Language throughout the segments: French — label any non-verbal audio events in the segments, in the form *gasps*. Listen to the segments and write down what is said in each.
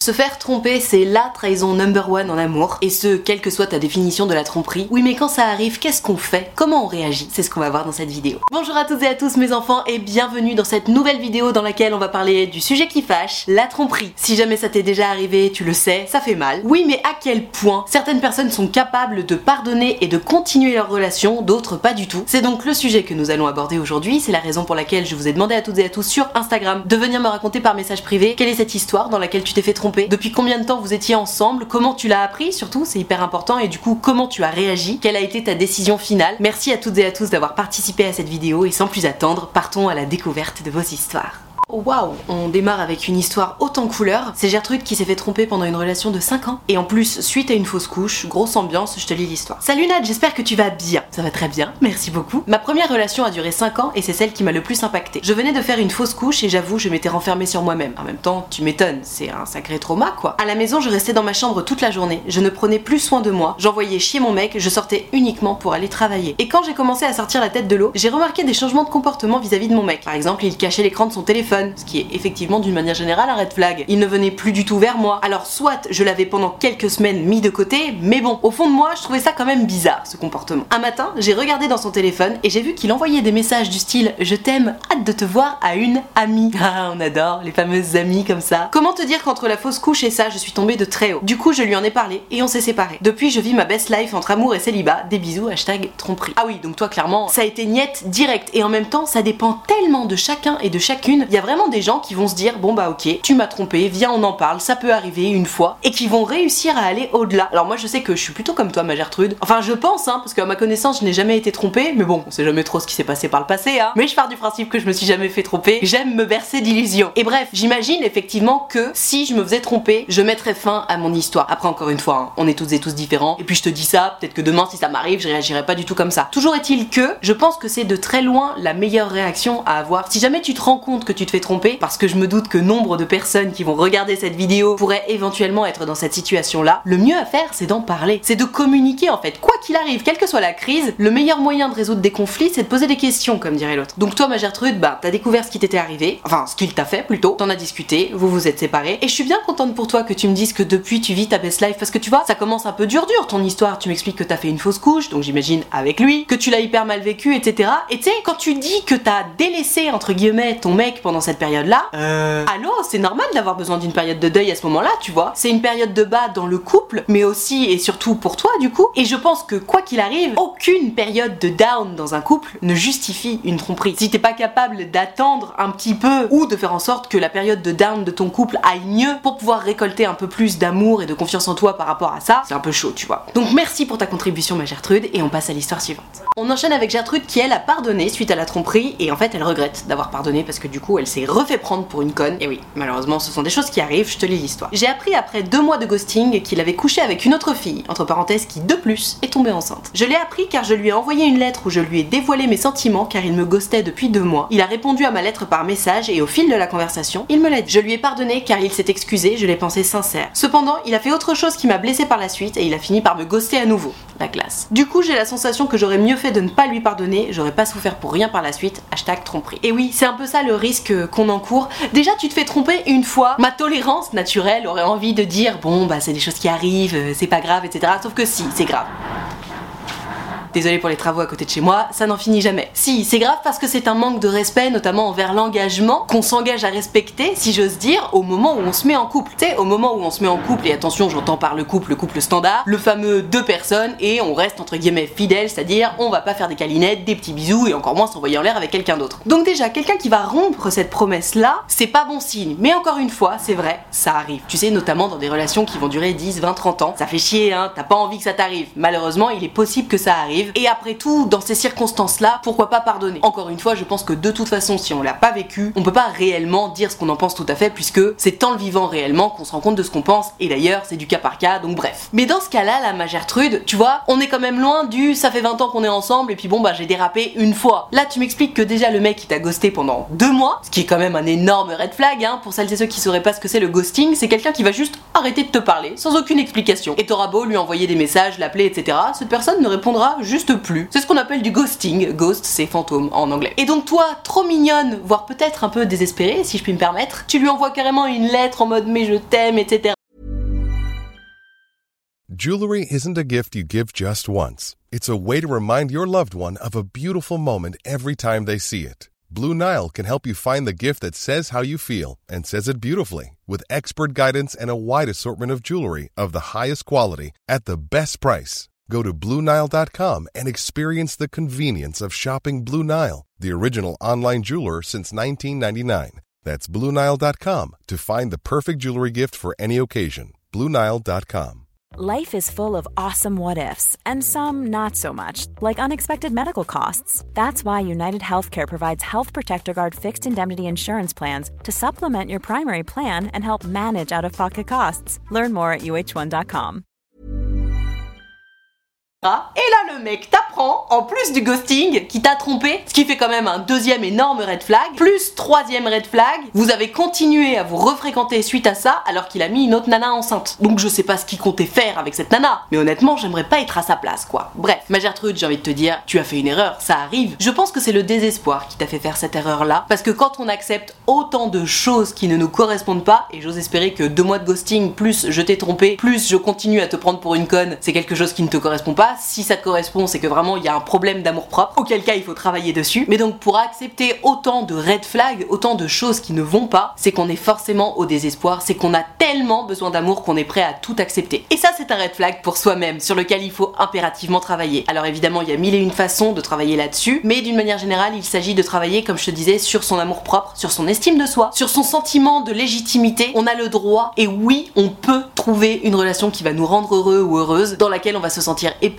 Se faire tromper, c'est la trahison number one en amour, et ce, quelle que soit ta définition de la tromperie. Oui, mais quand ça arrive, qu'est-ce qu'on fait? Comment on réagit? C'est ce qu'on va voir dans cette vidéo. Bonjour à toutes et à tous mes enfants, et bienvenue dans cette nouvelle vidéo dans laquelle on va parler du sujet qui fâche, la tromperie. Si jamais ça t'est déjà arrivé, tu le sais, ça fait mal. Oui, mais à quel point certaines personnes sont capables de pardonner et de continuer leur relation, d'autres pas du tout? C'est donc le sujet que nous allons aborder aujourd'hui, c'est la raison pour laquelle je vous ai demandé à toutes et à tous sur Instagram de venir me raconter par message privé quelle est cette histoire dans laquelle tu t'es fait tromper depuis combien de temps vous étiez ensemble, comment tu l'as appris? Surtout, c'est hyper important, et du coup comment tu as réagi, quelle a été ta décision finale? Merci à toutes et à tous d'avoir participé à cette vidéo et sans plus attendre, partons à la découverte de vos histoires. Waouh On démarre avec une histoire en couleur. C'est Gertrude qui s'est fait tromper pendant une relation de 5 ans. Et en plus, suite à une fausse couche, grosse ambiance, je te lis l'histoire. Salut Nat, j'espère que tu vas bien. Ça va très bien, merci beaucoup. Ma première relation a duré 5 ans et c'est celle qui m'a le plus impacté. Je venais de faire une fausse couche et j'avoue, je m'étais renfermée sur moi-même. En même temps, tu m'étonnes, c'est un sacré trauma quoi. À la maison, je restais dans ma chambre toute la journée. Je ne prenais plus soin de moi. J'envoyais chier mon mec, je sortais uniquement pour aller travailler. Et quand j'ai commencé à sortir la tête de l'eau, j'ai remarqué des changements de comportement vis-à-vis de mon mec. Par exemple, il cachait l'écran de son téléphone, ce qui est effectivement d'une manière générale un red flag. Il ne venait plus du tout vers moi. Alors soit je l'avais pendant quelques semaines mis de côté, mais bon, au fond de moi, je trouvais ça quand même bizarre ce comportement. Un matin, j'ai regardé dans son téléphone et j'ai vu qu'il envoyait des messages du style je t'aime, hâte de te voir à une amie. *laughs* Ah, on adore les fameuses amies comme ça. Comment te dire qu'entre la fausse couche et ça, je suis tombée de très haut? Du coup, je lui en ai parlé et on s'est séparés. Depuis, je vis ma best life entre amour et célibat. Des bisous, hashtag tromperie. Ah oui, donc toi clairement, ça a été niette direct et en même temps, ça dépend tellement de chacun et de chacune. Il y a vraiment des gens qui vont se dire bon bah ok, tu m'as trompé, viens on en parle, ça peut arriver une fois, et qui vont réussir à aller au-delà. Alors moi je sais que je suis plutôt comme toi ma Gertrude, enfin je pense hein, parce qu'à ma connaissance je n'ai jamais été trompée, mais bon, on sait jamais trop ce qui s'est passé par le passé hein. Mais je pars du principe que je me suis jamais fait tromper, j'aime me bercer d'illusions. Et bref, j'imagine effectivement que si je me faisais tromper, je mettrais fin à mon histoire. Après encore une fois, hein, on est toutes et tous différents, et puis je te dis ça, peut-être que demain si ça m'arrive, je réagirai pas du tout comme ça. Toujours est-il que je pense que c'est de très loin la meilleure réaction à avoir. Si jamais tu te rends compte que tu te fais tromper, parce que je me doute que nombre de personnes qui vont regarder cette vidéo pourraient éventuellement être dans cette situation-là, le mieux à faire, c'est d'en parler. C'est de communiquer en fait. Quoi qu'il arrive, quelle que soit la crise, le meilleur moyen de résoudre des conflits, c'est de poser des questions, comme dirait l'autre. Donc toi, ma Gertrude, bah, t'as découvert ce qui t'était arrivé, enfin, ce qu'il t'a fait plutôt, t'en as discuté, vous vous êtes séparés, et je suis bien contente pour toi que tu me dises que depuis tu vis ta best life, parce que tu vois, ça commence un peu dur dur ton histoire, tu m'expliques que t'as fait une fausse couche, donc j'imagine avec lui, que tu l'as hyper mal vécu, etc. Et tu sais, quand tu dis que t'as délaissé, entre guillemets, ton mec pendant cette période-là, euh... allô, c'est normal d'avoir besoin d'une période de deuil à ce moment-là, tu vois. C'est une période de bas dans le couple, mais aussi et surtout pour toi, du coup. Et je pense que quoi qu'il arrive, aucune période de down dans un couple ne justifie une tromperie. Si t'es pas capable d'attendre un petit peu ou de faire en sorte que la période de down de ton couple aille mieux pour pouvoir récolter un peu plus d'amour et de confiance en toi par rapport à ça, c'est un peu chaud, tu vois. Donc merci pour ta contribution, ma Gertrude, et on passe à l'histoire suivante. On enchaîne avec Gertrude qui elle a pardonné suite à la tromperie et en fait elle regrette d'avoir pardonné parce que du coup elle s'est refait prendre pour une conne. Et oui, malheureusement ce sont des choses qui arrivent, je te lis l'histoire. J'ai appris après deux mois de ghosting qu'il avait couché avec une autre fille, entre parenthèses qui de plus est tombée enceinte. Je l'ai appris car car je lui ai envoyé une lettre où je lui ai dévoilé mes sentiments car il me ghostait depuis deux mois. Il a répondu à ma lettre par message et au fil de la conversation, il me l'a dit. Je lui ai pardonné car il s'est excusé, je l'ai pensé sincère. Cependant, il a fait autre chose qui m'a blessé par la suite et il a fini par me ghoster à nouveau. La classe. Du coup, j'ai la sensation que j'aurais mieux fait de ne pas lui pardonner, j'aurais pas souffert pour rien par la suite. Hashtag tromperie. Et oui, c'est un peu ça le risque qu'on encourt. Déjà, tu te fais tromper une fois, ma tolérance naturelle aurait envie de dire bon, bah c'est des choses qui arrivent, euh, c'est pas grave, etc. Sauf que si, c'est grave. Désolé pour les travaux à côté de chez moi, ça n'en finit jamais. Si, c'est grave parce que c'est un manque de respect, notamment envers l'engagement, qu'on s'engage à respecter, si j'ose dire, au moment où on se met en couple. Tu sais, au moment où on se met en couple, et attention, j'entends par le couple, le couple standard, le fameux deux personnes, et on reste entre guillemets fidèle, c'est-à-dire on va pas faire des câlinettes, des petits bisous, et encore moins s'envoyer en l'air avec quelqu'un d'autre. Donc déjà, quelqu'un qui va rompre cette promesse-là, c'est pas bon signe. Mais encore une fois, c'est vrai, ça arrive. Tu sais, notamment dans des relations qui vont durer 10, 20, 30 ans. Ça fait chier, hein, t'as pas envie que ça t'arrive. Malheureusement, il est possible que ça arrive et après tout, dans ces circonstances-là, pourquoi pas pardonner? Encore une fois, je pense que de toute façon, si on l'a pas vécu, on peut pas réellement dire ce qu'on en pense tout à fait, puisque c'est en le vivant réellement qu'on se rend compte de ce qu'on pense, et d'ailleurs, c'est du cas par cas, donc bref. Mais dans ce cas-là, la ma Gertrude, tu vois, on est quand même loin du ça fait 20 ans qu'on est ensemble, et puis bon, bah j'ai dérapé une fois. Là, tu m'expliques que déjà le mec il t'a ghosté pendant deux mois, ce qui est quand même un énorme red flag, hein, pour celles et ceux qui sauraient pas ce que c'est le ghosting, c'est quelqu'un qui va juste arrêter de te parler, sans aucune explication. Et t'auras beau lui envoyer des messages, l'appeler, etc., cette personne ne répondra juste plus. C'est ce qu'on appelle du ghosting. Ghost, c'est fantôme en anglais. Et donc toi, trop mignonne, voire peut-être un peu désespérée, si je puis me permettre, tu lui envoies carrément une lettre en mode mais je t'aime, etc. Jewelry isn't a gift you give just once. It's a way to remind your loved one of a beautiful moment every time they see it. Blue Nile can help you find the gift that says how you feel and says it beautifully with expert guidance and a wide assortment of jewelry of the highest quality at the best price. Go to BlueNile.com and experience the convenience of shopping Blue Nile, the original online jeweler since 1999. That's BlueNile.com to find the perfect jewelry gift for any occasion. BlueNile.com. Life is full of awesome what ifs, and some not so much, like unexpected medical costs. That's why United Healthcare provides Health Protector Guard fixed indemnity insurance plans to supplement your primary plan and help manage out of pocket costs. Learn more at uh1.com. Et là, le mec t'apprend, en plus du ghosting, qui t'a trompé, ce qui fait quand même un deuxième énorme red flag, plus troisième red flag, vous avez continué à vous refréquenter suite à ça, alors qu'il a mis une autre nana enceinte. Donc je sais pas ce qu'il comptait faire avec cette nana, mais honnêtement, j'aimerais pas être à sa place, quoi. Bref, ma Gertrude, j'ai envie de te dire, tu as fait une erreur, ça arrive. Je pense que c'est le désespoir qui t'a fait faire cette erreur-là, parce que quand on accepte autant de choses qui ne nous correspondent pas, et j'ose espérer que deux mois de ghosting, plus je t'ai trompé, plus je continue à te prendre pour une conne, c'est quelque chose qui ne te correspond pas, si ça te correspond, c'est que vraiment il y a un problème d'amour propre, auquel cas il faut travailler dessus. Mais donc pour accepter autant de red flags, autant de choses qui ne vont pas, c'est qu'on est forcément au désespoir, c'est qu'on a tellement besoin d'amour qu'on est prêt à tout accepter. Et ça c'est un red flag pour soi-même, sur lequel il faut impérativement travailler. Alors évidemment il y a mille et une façons de travailler là-dessus, mais d'une manière générale il s'agit de travailler, comme je te disais, sur son amour propre, sur son estime de soi, sur son sentiment de légitimité. On a le droit, et oui, on peut trouver une relation qui va nous rendre heureux ou heureuse, dans laquelle on va se sentir épanoui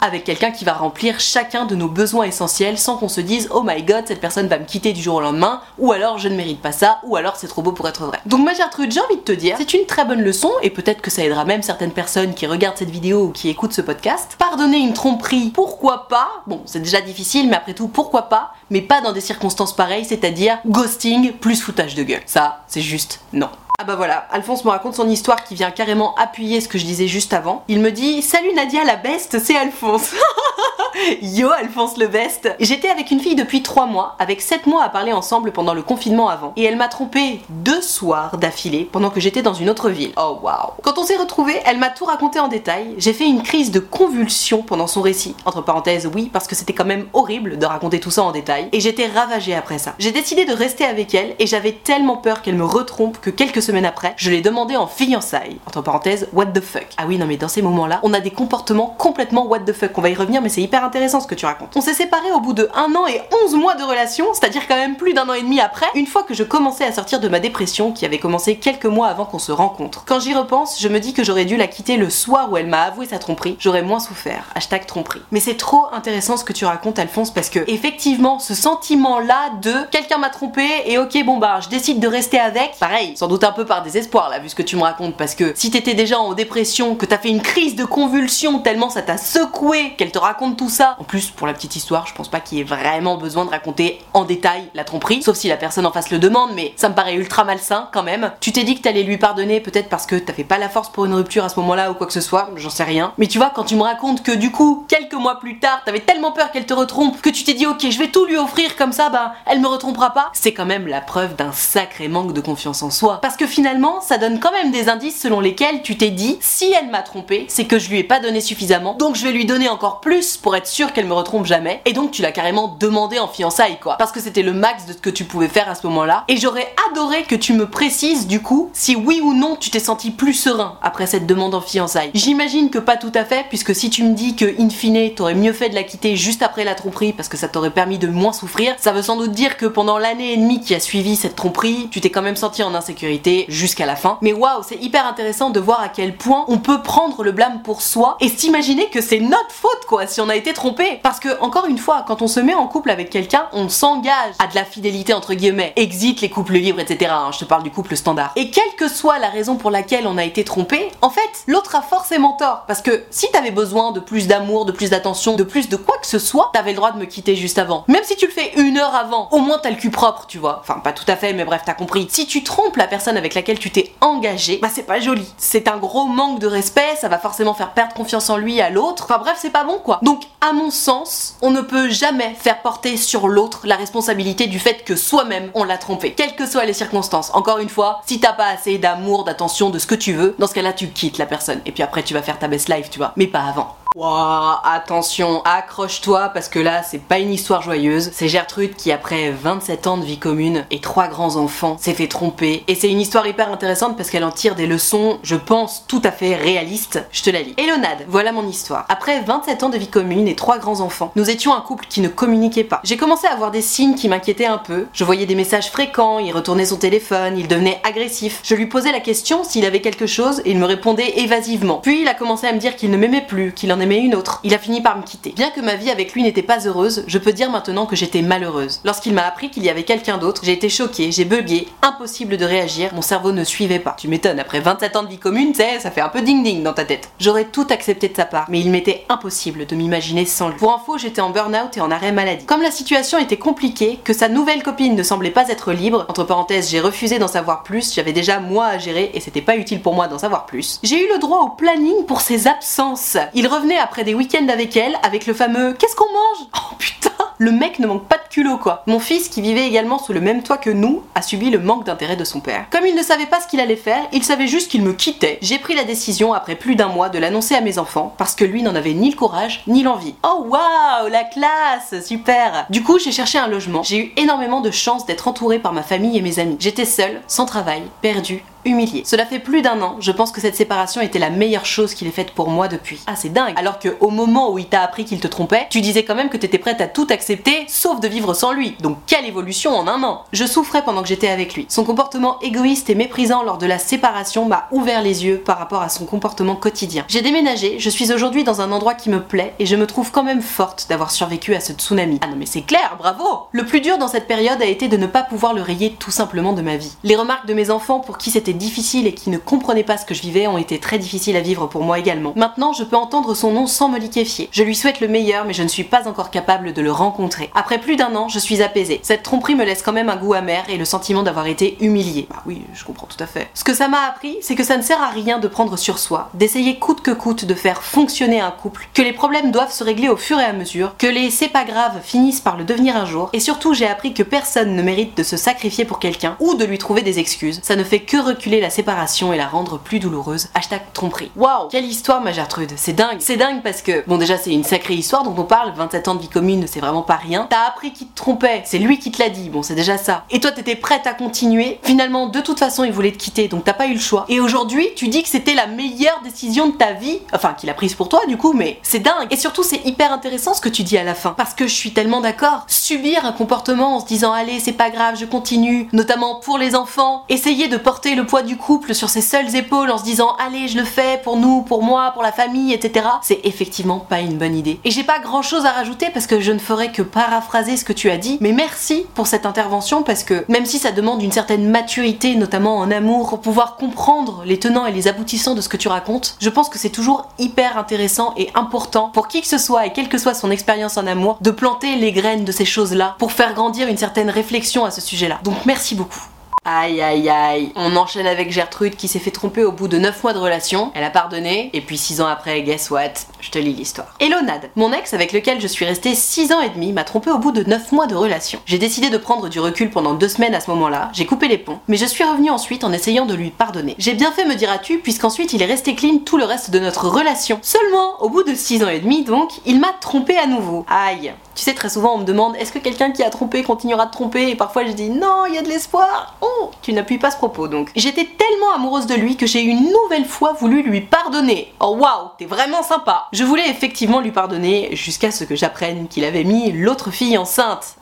avec quelqu'un qui va remplir chacun de nos besoins essentiels sans qu'on se dise oh my god cette personne va me quitter du jour au lendemain ou alors je ne mérite pas ça ou alors c'est trop beau pour être vrai. Donc ma Gertrude j'ai envie de te dire c'est une très bonne leçon et peut-être que ça aidera même certaines personnes qui regardent cette vidéo ou qui écoutent ce podcast. Pardonner une tromperie pourquoi pas? Bon c'est déjà difficile mais après tout pourquoi pas? Mais pas dans des circonstances pareilles c'est-à-dire ghosting plus foutage de gueule. Ça c'est juste non. Ah bah voilà, Alphonse me raconte son histoire qui vient carrément appuyer ce que je disais juste avant. Il me dit Salut Nadia la best, c'est Alphonse. *laughs* *laughs* Yo Alphonse le best J'étais avec une fille depuis 3 mois, avec 7 mois à parler ensemble pendant le confinement avant. Et elle m'a trompé deux soirs d'affilée pendant que j'étais dans une autre ville. Oh waouh Quand on s'est retrouvés, elle m'a tout raconté en détail. J'ai fait une crise de convulsion pendant son récit. Entre parenthèses, oui, parce que c'était quand même horrible de raconter tout ça en détail. Et j'étais ravagée après ça. J'ai décidé de rester avec elle et j'avais tellement peur qu'elle me retrompe que quelques semaines après, je l'ai demandé en fiançailles. Entre parenthèses, what the fuck? Ah oui, non mais dans ces moments-là, on a des comportements complètement what the fuck. On va y revenir, mais c'est hyper intéressant ce que tu racontes. On s'est séparés au bout de 1 an et 11 mois de relation, c'est-à-dire quand même plus d'un an et demi après, une fois que je commençais à sortir de ma dépression qui avait commencé quelques mois avant qu'on se rencontre. Quand j'y repense, je me dis que j'aurais dû la quitter le soir où elle m'a avoué sa tromperie, j'aurais moins souffert. Hashtag tromperie. Mais c'est trop intéressant ce que tu racontes, Alphonse, parce que effectivement, ce sentiment-là de quelqu'un m'a trompé et ok, bon bah je décide de rester avec, pareil, sans doute un peu par désespoir là, vu ce que tu me racontes, parce que si t'étais déjà en dépression, que t'as fait une crise de convulsion tellement ça t'a secoué, qu'elle te raconte tout ça. En plus, pour la petite histoire, je pense pas qu'il y ait vraiment besoin de raconter en détail la tromperie, sauf si la personne en face le demande, mais ça me paraît ultra malsain quand même. Tu t'es dit que t'allais lui pardonner, peut-être parce que t'avais pas la force pour une rupture à ce moment-là ou quoi que ce soit, j'en sais rien. Mais tu vois, quand tu me racontes que du coup, quelques mois plus tard, t'avais tellement peur qu'elle te retrompe que tu t'es dit ok, je vais tout lui offrir comme ça, bah elle me retrompera pas, c'est quand même la preuve d'un sacré manque de confiance en soi. Parce que finalement, ça donne quand même des indices selon lesquels tu t'es dit si elle m'a trompé, c'est que je lui ai pas donné suffisamment, donc je vais lui donner encore plus pour être sûr qu'elle me retrompe jamais. Et donc tu l'as carrément demandé en fiançailles quoi. Parce que c'était le max de ce que tu pouvais faire à ce moment-là. Et j'aurais adoré que tu me précises du coup si oui ou non tu t'es senti plus serein après cette demande en fiançailles. J'imagine que pas tout à fait, puisque si tu me dis que in fine t'aurais mieux fait de la quitter juste après la tromperie parce que ça t'aurait permis de moins souffrir, ça veut sans doute dire que pendant l'année et demie qui a suivi cette tromperie, tu t'es quand même senti en insécurité jusqu'à la fin. Mais waouh, c'est hyper intéressant de voir à quel point on peut prendre le blâme pour soi et s'imaginer que c'est notre faute quoi si on a été trompé. Parce que encore une fois, quand on se met en couple avec quelqu'un, on s'engage à de la fidélité entre guillemets. Exit les couples libres, etc. Hein, je te parle du couple standard. Et quelle que soit la raison pour laquelle on a été trompé, en fait, l'autre a forcément tort. Parce que si t'avais besoin de plus d'amour, de plus d'attention, de plus de quoi que ce soit, t'avais le droit de me quitter juste avant. Même si tu le fais une heure avant, au moins t'as le cul propre, tu vois. Enfin, pas tout à fait, mais bref, t'as compris. Si tu trompes la personne avec laquelle tu t'es engagé, bah c'est pas joli. C'est un gros manque de respect, ça va forcément faire perdre confiance en lui à l'autre. Enfin bref, c'est pas bon quoi. Donc, à mon sens, on ne peut jamais faire porter sur l'autre la responsabilité du fait que soi-même on l'a trompé. Quelles que soient les circonstances. Encore une fois, si t'as pas assez d'amour, d'attention, de ce que tu veux, dans ce cas-là, tu quittes la personne. Et puis après, tu vas faire ta best life, tu vois. Mais pas avant. Attention, accroche-toi parce que là, c'est pas une histoire joyeuse. C'est Gertrude qui, après 27 ans de vie commune et trois grands enfants, s'est fait tromper. Et c'est une histoire hyper intéressante parce qu'elle en tire des leçons, je pense, tout à fait réalistes. Je te la lis. Elonade, voilà mon histoire. Après 27 ans de vie commune et trois grands enfants, nous étions un couple qui ne communiquait pas. J'ai commencé à avoir des signes qui m'inquiétaient un peu. Je voyais des messages fréquents, il retournait son téléphone, il devenait agressif. Je lui posais la question s'il avait quelque chose et il me répondait évasivement. Puis il a commencé à me dire qu'il ne m'aimait plus, qu'il en aimait une autre. Il a fini par me quitter. Bien que ma vie avec lui n'était pas heureuse, je peux dire maintenant que j'étais malheureuse. Lorsqu'il m'a appris qu'il y avait quelqu'un d'autre, j'ai été choquée, j'ai bugué, impossible de réagir, mon cerveau ne suivait pas. Tu m'étonnes, après 27 ans de vie commune, sais, ça fait un peu ding ding dans ta tête. J'aurais tout accepté de sa part, mais il m'était impossible de m'imaginer sans lui. Pour info, j'étais en burn-out et en arrêt maladie. Comme la situation était compliquée, que sa nouvelle copine ne semblait pas être libre, entre parenthèses, j'ai refusé d'en savoir plus, j'avais déjà moi à gérer et c'était pas utile pour moi d'en savoir plus. J'ai eu le droit au planning pour ses absences. Il revenait après des week-ends avec elle, avec le fameux Qu'est-ce qu'on mange? Oh putain le mec ne manque pas de culot quoi. Mon fils, qui vivait également sous le même toit que nous, a subi le manque d'intérêt de son père. Comme il ne savait pas ce qu'il allait faire, il savait juste qu'il me quittait. J'ai pris la décision, après plus d'un mois, de l'annoncer à mes enfants, parce que lui n'en avait ni le courage, ni l'envie. Oh waouh, la classe, super Du coup, j'ai cherché un logement. J'ai eu énormément de chance d'être entourée par ma famille et mes amis. J'étais seule, sans travail, perdue, humiliée. Cela fait plus d'un an, je pense que cette séparation était la meilleure chose qu'il ait faite pour moi depuis. Ah, c'est dingue. Alors que au moment où il t'a appris qu'il te trompait, tu disais quand même que t'étais prête à tout accepter, sauf de vivre sans lui. Donc quelle évolution en un an Je souffrais pendant que j'étais avec lui. Son comportement égoïste et méprisant lors de la séparation m'a ouvert les yeux par rapport à son comportement quotidien. J'ai déménagé, je suis aujourd'hui dans un endroit qui me plaît et je me trouve quand même forte d'avoir survécu à ce tsunami. Ah non mais c'est clair, bravo Le plus dur dans cette période a été de ne pas pouvoir le rayer tout simplement de ma vie. Les remarques de mes enfants pour qui c'était difficile et qui ne comprenaient pas ce que je vivais ont été très difficiles à vivre pour moi également. Maintenant, je peux entendre son nom sans me liquéfier. Je lui souhaite le meilleur, mais je ne suis pas encore capable de le rencontrer. Après plus d'un an, je suis apaisée. Cette tromperie me laisse quand même un goût amer et le sentiment d'avoir été humiliée. Bah oui, je comprends tout à fait. Ce que ça m'a appris, c'est que ça ne sert à rien de prendre sur soi, d'essayer coûte que coûte de faire fonctionner un couple, que les problèmes doivent se régler au fur et à mesure, que les c'est pas grave finissent par le devenir un jour, et surtout j'ai appris que personne ne mérite de se sacrifier pour quelqu'un ou de lui trouver des excuses. Ça ne fait que la séparation et la rendre plus douloureuse. Hashtag tromperie. Waouh, quelle histoire ma Gertrude, c'est dingue. C'est dingue parce que, bon déjà c'est une sacrée histoire dont on parle, 27 ans de vie commune, c'est vraiment pas rien. T'as appris qu'il te trompait, c'est lui qui te l'a dit, bon c'est déjà ça. Et toi t'étais prête à continuer, finalement de toute façon il voulait te quitter, donc t'as pas eu le choix. Et aujourd'hui tu dis que c'était la meilleure décision de ta vie, enfin qu'il a prise pour toi du coup, mais c'est dingue. Et surtout c'est hyper intéressant ce que tu dis à la fin, parce que je suis tellement d'accord. Subir un comportement en se disant allez c'est pas grave, je continue, notamment pour les enfants, essayer de porter le du couple sur ses seules épaules en se disant allez je le fais pour nous, pour moi, pour la famille, etc. C'est effectivement pas une bonne idée. Et j'ai pas grand chose à rajouter parce que je ne ferai que paraphraser ce que tu as dit, mais merci pour cette intervention parce que même si ça demande une certaine maturité, notamment en amour, pour pouvoir comprendre les tenants et les aboutissants de ce que tu racontes, je pense que c'est toujours hyper intéressant et important pour qui que ce soit et quelle que soit son expérience en amour, de planter les graines de ces choses-là pour faire grandir une certaine réflexion à ce sujet-là. Donc merci beaucoup. Aïe aïe aïe. On enchaîne avec Gertrude qui s'est fait tromper au bout de 9 mois de relation. Elle a pardonné, et puis 6 ans après, guess what? Je te lis l'histoire. Elonade, mon ex avec lequel je suis restée 6 ans et demi, m'a trompé au bout de 9 mois de relation. J'ai décidé de prendre du recul pendant 2 semaines à ce moment-là, j'ai coupé les ponts, mais je suis revenue ensuite en essayant de lui pardonner. J'ai bien fait me diras-tu, puisqu'ensuite il est resté clean tout le reste de notre relation. Seulement, au bout de 6 ans et demi donc, il m'a trompé à nouveau. Aïe. Tu sais, très souvent on me demande est-ce que quelqu'un qui a trompé continuera de tromper? Et parfois je dis non, il y a de l'espoir. Oh, tu n'appuies pas ce propos donc. J'étais tellement amoureuse de lui que j'ai une nouvelle fois voulu lui pardonner. Oh waouh, t'es vraiment sympa. Je voulais effectivement lui pardonner jusqu'à ce que j'apprenne qu'il avait mis l'autre fille enceinte.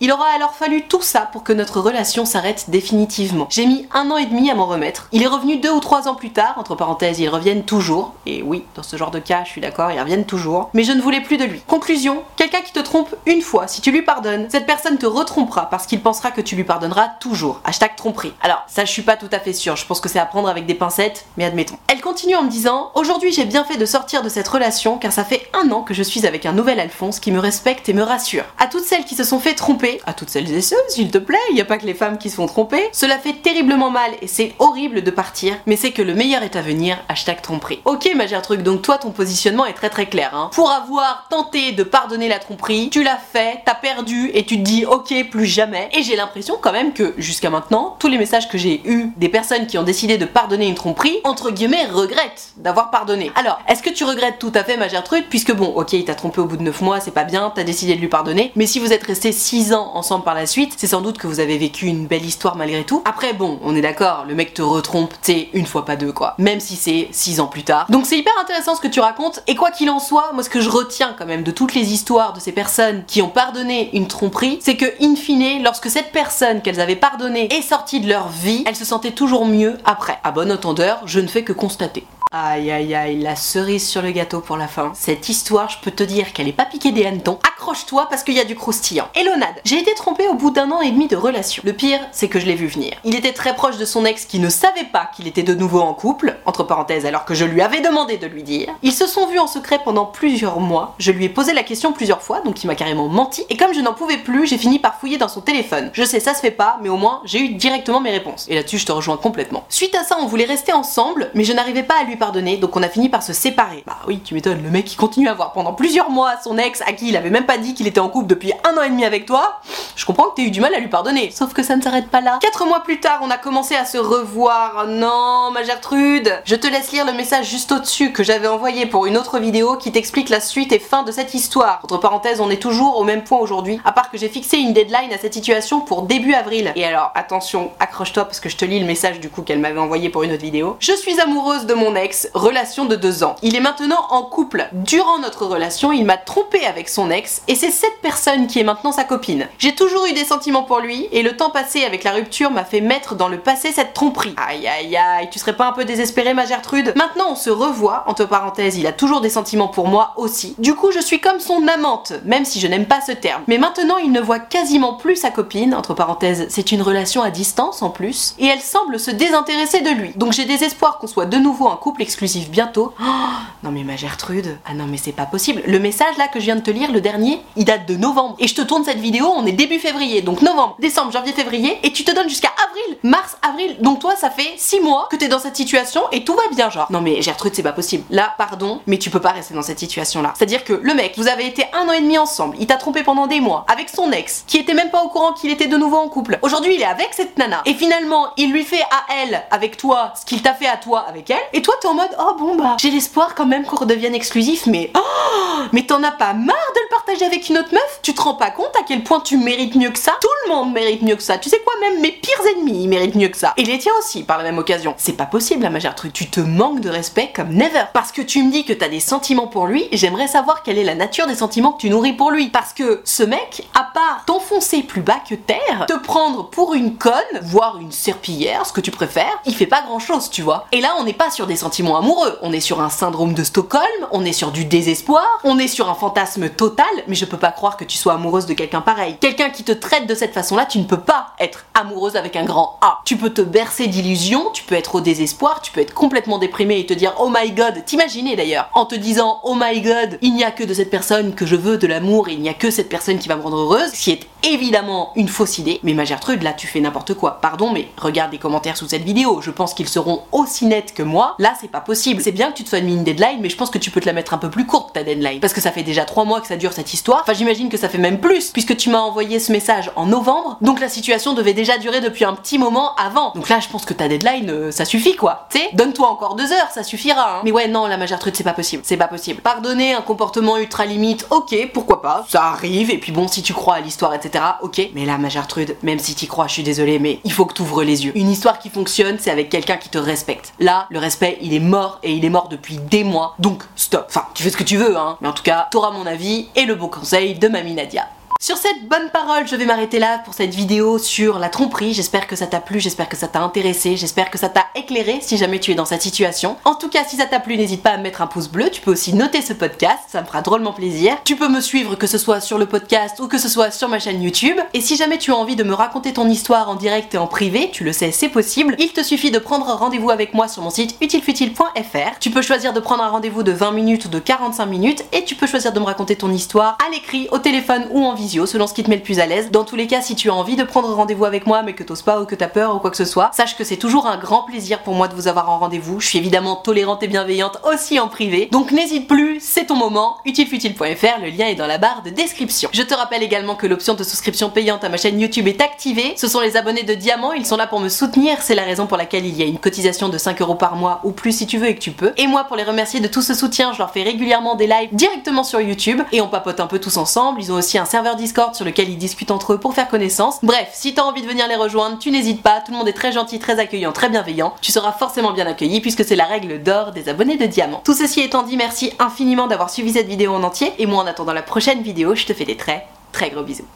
Il aura alors fallu tout ça pour que notre relation s'arrête définitivement. J'ai mis un an et demi à m'en remettre. Il est revenu deux ou trois ans plus tard, entre parenthèses, ils reviennent toujours. Et oui, dans ce genre de cas, je suis d'accord, ils reviennent toujours. Mais je ne voulais plus de lui. Conclusion, quelqu'un qui te trompe une fois, si tu lui pardonnes, cette personne te retrompera parce qu'il pensera que tu lui pardonneras toujours. Hashtag tromperie. Alors, ça je suis pas tout à fait sûre, je pense que c'est à prendre avec des pincettes, mais admettons. Elle continue en me disant, aujourd'hui j'ai bien fait de sortir de cette relation car ça fait un an que je suis avec un nouvel Alphonse qui me respecte et me rassure. À toutes celles qui se sont fait tromper, à toutes celles et ceux, s'il te plaît, il n'y a pas que les femmes qui se font tromper. Cela fait terriblement mal et c'est horrible de partir, mais c'est que le meilleur est à venir, hashtag tromperie. Ok ma truc, donc toi ton positionnement est très très clair. Hein. Pour avoir tenté de pardonner la tromperie, tu l'as fait, t'as perdu et tu te dis ok plus jamais. Et j'ai l'impression quand même que jusqu'à maintenant, tous les messages que j'ai eus des personnes qui ont décidé de pardonner une tromperie, entre guillemets, regrettent d'avoir pardonné. Alors, est-ce que tu regrettes tout à fait ma truc, puisque bon, ok, il t'a trompé au bout de 9 mois, c'est pas bien, t'as décidé de lui pardonner, mais si vous êtes resté 6 ans ensemble par la suite, c'est sans doute que vous avez vécu une belle histoire malgré tout. Après, bon, on est d'accord, le mec te retrompe, t'es une fois pas deux quoi. Même si c'est 6 ans plus tard. Donc c'est hyper intéressant ce que tu racontes, et quoi qu'il en soit, moi ce que je retiens quand même de toutes les histoires de ces personnes qui ont pardonné une tromperie, c'est que in fine, lorsque cette personne qu'elles avaient pardonnée est sortie de leur vie, elles se sentaient toujours mieux après. À bon entendeur, je ne fais que constater. Aïe aïe aïe, la cerise sur le gâteau pour la fin. Cette histoire, je peux te dire qu'elle est pas piquée des hannetons. Accroche-toi parce qu'il y a du croustillant. Elonade, j'ai été trompée au bout d'un an et demi de relation. Le pire, c'est que je l'ai vu venir. Il était très proche de son ex qui ne savait pas qu'il était de nouveau en couple, entre parenthèses alors que je lui avais demandé de lui dire. Ils se sont vus en secret pendant plusieurs mois. Je lui ai posé la question plusieurs fois, donc il m'a carrément menti. Et comme je n'en pouvais plus, j'ai fini par fouiller dans son téléphone. Je sais, ça se fait pas, mais au moins j'ai eu directement mes réponses. Et là-dessus, je te rejoins complètement. Suite à ça, on voulait rester ensemble, mais je n'arrivais pas à lui donc on a fini par se séparer. Bah oui, tu m'étonnes, le mec qui continue à voir pendant plusieurs mois son ex à qui il avait même pas dit qu'il était en couple depuis un an et demi avec toi, je comprends que t'aies eu du mal à lui pardonner. Sauf que ça ne s'arrête pas là. Quatre mois plus tard, on a commencé à se revoir. Non, ma Gertrude Je te laisse lire le message juste au-dessus que j'avais envoyé pour une autre vidéo qui t'explique la suite et fin de cette histoire. Entre parenthèses, on est toujours au même point aujourd'hui, à part que j'ai fixé une deadline à cette situation pour début avril. Et alors, attention, accroche-toi parce que je te lis le message du coup qu'elle m'avait envoyé pour une autre vidéo. Je suis amoureuse de mon ex, relation de deux ans. Il est maintenant en couple. Durant notre relation, il m'a trompé avec son ex et c'est cette personne qui est maintenant sa copine. J'ai toujours eu des sentiments pour lui et le temps passé avec la rupture m'a fait mettre dans le passé cette tromperie. Aïe aïe aïe, tu serais pas un peu désespérée ma Gertrude? Maintenant on se revoit, entre parenthèses, il a toujours des sentiments pour moi aussi. Du coup je suis comme son amante, même si je n'aime pas ce terme. Mais maintenant il ne voit quasiment plus sa copine, entre parenthèses, c'est une relation à distance en plus, et elle semble se désintéresser de lui. Donc j'ai des espoirs qu'on soit de nouveau un couple exclusif bientôt *gasps* Oh, non mais ma Gertrude, ah non mais c'est pas possible. Le message là que je viens de te lire, le dernier, il date de novembre. Et je te tourne cette vidéo, on est début février. Donc novembre, décembre, janvier, février. Et tu te donnes jusqu'à avril, mars, avril. Donc toi, ça fait 6 mois que t'es dans cette situation et tout va bien genre. Non mais Gertrude, c'est pas possible. Là, pardon, mais tu peux pas rester dans cette situation là. C'est-à-dire que le mec, vous avez été un an et demi ensemble, il t'a trompé pendant des mois avec son ex, qui était même pas au courant qu'il était de nouveau en couple. Aujourd'hui, il est avec cette nana. Et finalement, il lui fait à elle, avec toi, ce qu'il t'a fait à toi avec elle. Et toi, t'es en mode oh bon bah j'ai l'espoir quand même qu'on redevienne exclusif, mais oh mais t'en as pas marre de le partager avec une autre meuf? Tu te rends pas compte à quel point tu mérites mieux que ça? Tout le monde mérite mieux que ça. Tu sais quoi, même mes pires ennemis ils méritent mieux que ça. Et les tiens aussi par la même occasion. C'est pas possible la majeure truc. Tu te manques de respect comme never. Parce que tu me dis que t'as des sentiments pour lui, j'aimerais savoir quelle est la nature des sentiments que tu nourris pour lui. Parce que ce mec, à part t'enfoncer plus bas que terre, te prendre pour une conne, voire une serpillière, ce que tu préfères, il fait pas grand chose, tu vois. Et là, on n'est pas sur des sentiments amoureux, on est sur un syndrome de Stockholm, on est sur du désespoir, on est sur un fantasme total, mais je peux pas croire que tu sois amoureuse de quelqu'un pareil. Quelqu'un qui te traite de cette façon-là, tu ne peux pas être amoureuse avec un grand A. Tu peux te bercer d'illusions, tu peux être au désespoir, tu peux être complètement déprimé et te dire oh my god, t'imaginer d'ailleurs, en te disant oh my god, il n'y a que de cette personne que je veux de l'amour et il n'y a que cette personne qui va me rendre heureuse, ce qui est évidemment une fausse idée, mais ma Gertrude, là tu fais n'importe quoi. Pardon, mais regarde les commentaires sous cette vidéo, je pense qu'ils seront aussi nets que moi. Là, c'est pas possible. C'est bien que tu te sois mis une deadline, mais je pense que tu peux te la mettre un peu plus courte ta deadline. Parce que ça fait déjà 3 mois que ça dure cette histoire. Enfin, j'imagine que ça fait même plus, puisque tu m'as envoyé ce message en novembre, donc la situation devait déjà durer depuis un petit moment avant. Donc là, je pense que ta deadline, euh, ça suffit quoi. Tu sais, donne-toi encore deux heures, ça suffira. Hein. Mais ouais, non, la ma Gertrude, c'est pas possible. C'est pas possible. Pardonner un comportement ultra limite, ok, pourquoi pas, ça arrive, et puis bon, si tu crois à l'histoire, etc., ok, mais là, ma Gertrude, même si t'y crois, je suis désolée, mais il faut que t'ouvres les yeux. Une histoire qui fonctionne, c'est avec quelqu'un qui te respecte. Là, le respect, il est mort, et il est mort depuis des mois, donc stop. Enfin, tu fais ce que tu veux, hein, mais en tout cas, t'auras mon avis et le bon conseil de Mamie Nadia. Sur cette bonne parole, je vais m'arrêter là pour cette vidéo sur la tromperie. J'espère que ça t'a plu, j'espère que ça t'a intéressé, j'espère que ça t'a éclairé si jamais tu es dans cette situation. En tout cas, si ça t'a plu, n'hésite pas à mettre un pouce bleu. Tu peux aussi noter ce podcast, ça me fera drôlement plaisir. Tu peux me suivre que ce soit sur le podcast ou que ce soit sur ma chaîne YouTube. Et si jamais tu as envie de me raconter ton histoire en direct et en privé, tu le sais, c'est possible. Il te suffit de prendre rendez-vous avec moi sur mon site utilefutile.fr. Tu peux choisir de prendre un rendez-vous de 20 minutes ou de 45 minutes et tu peux choisir de me raconter ton histoire à l'écrit, au téléphone ou en visio selon ce qui te met le plus à l'aise. Dans tous les cas, si tu as envie de prendre rendez-vous avec moi mais que t'oses pas ou que t'as peur ou quoi que ce soit, sache que c'est toujours un grand plaisir pour moi de vous avoir en rendez-vous. Je suis évidemment tolérante et bienveillante aussi en privé. Donc n'hésite plus, c'est ton moment. utilefutile.fr, le lien est dans la barre de description. Je te rappelle également que l'option de souscription payante à ma chaîne YouTube est activée. Ce sont les abonnés de Diamant, ils sont là pour me soutenir. C'est la raison pour laquelle il y a une cotisation de 5 euros par mois ou plus si tu veux et que tu peux. Et moi, pour les remercier de tout ce soutien, je leur fais régulièrement des lives directement sur YouTube et on papote un peu tous ensemble. Ils ont aussi un serveur Discord sur lequel ils discutent entre eux pour faire connaissance. Bref, si t'as envie de venir les rejoindre, tu n'hésites pas, tout le monde est très gentil, très accueillant, très bienveillant. Tu seras forcément bien accueilli puisque c'est la règle d'or des abonnés de Diamant. Tout ceci étant dit, merci infiniment d'avoir suivi cette vidéo en entier et moi en attendant la prochaine vidéo, je te fais des très très gros bisous.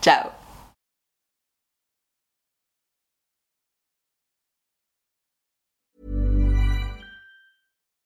Ciao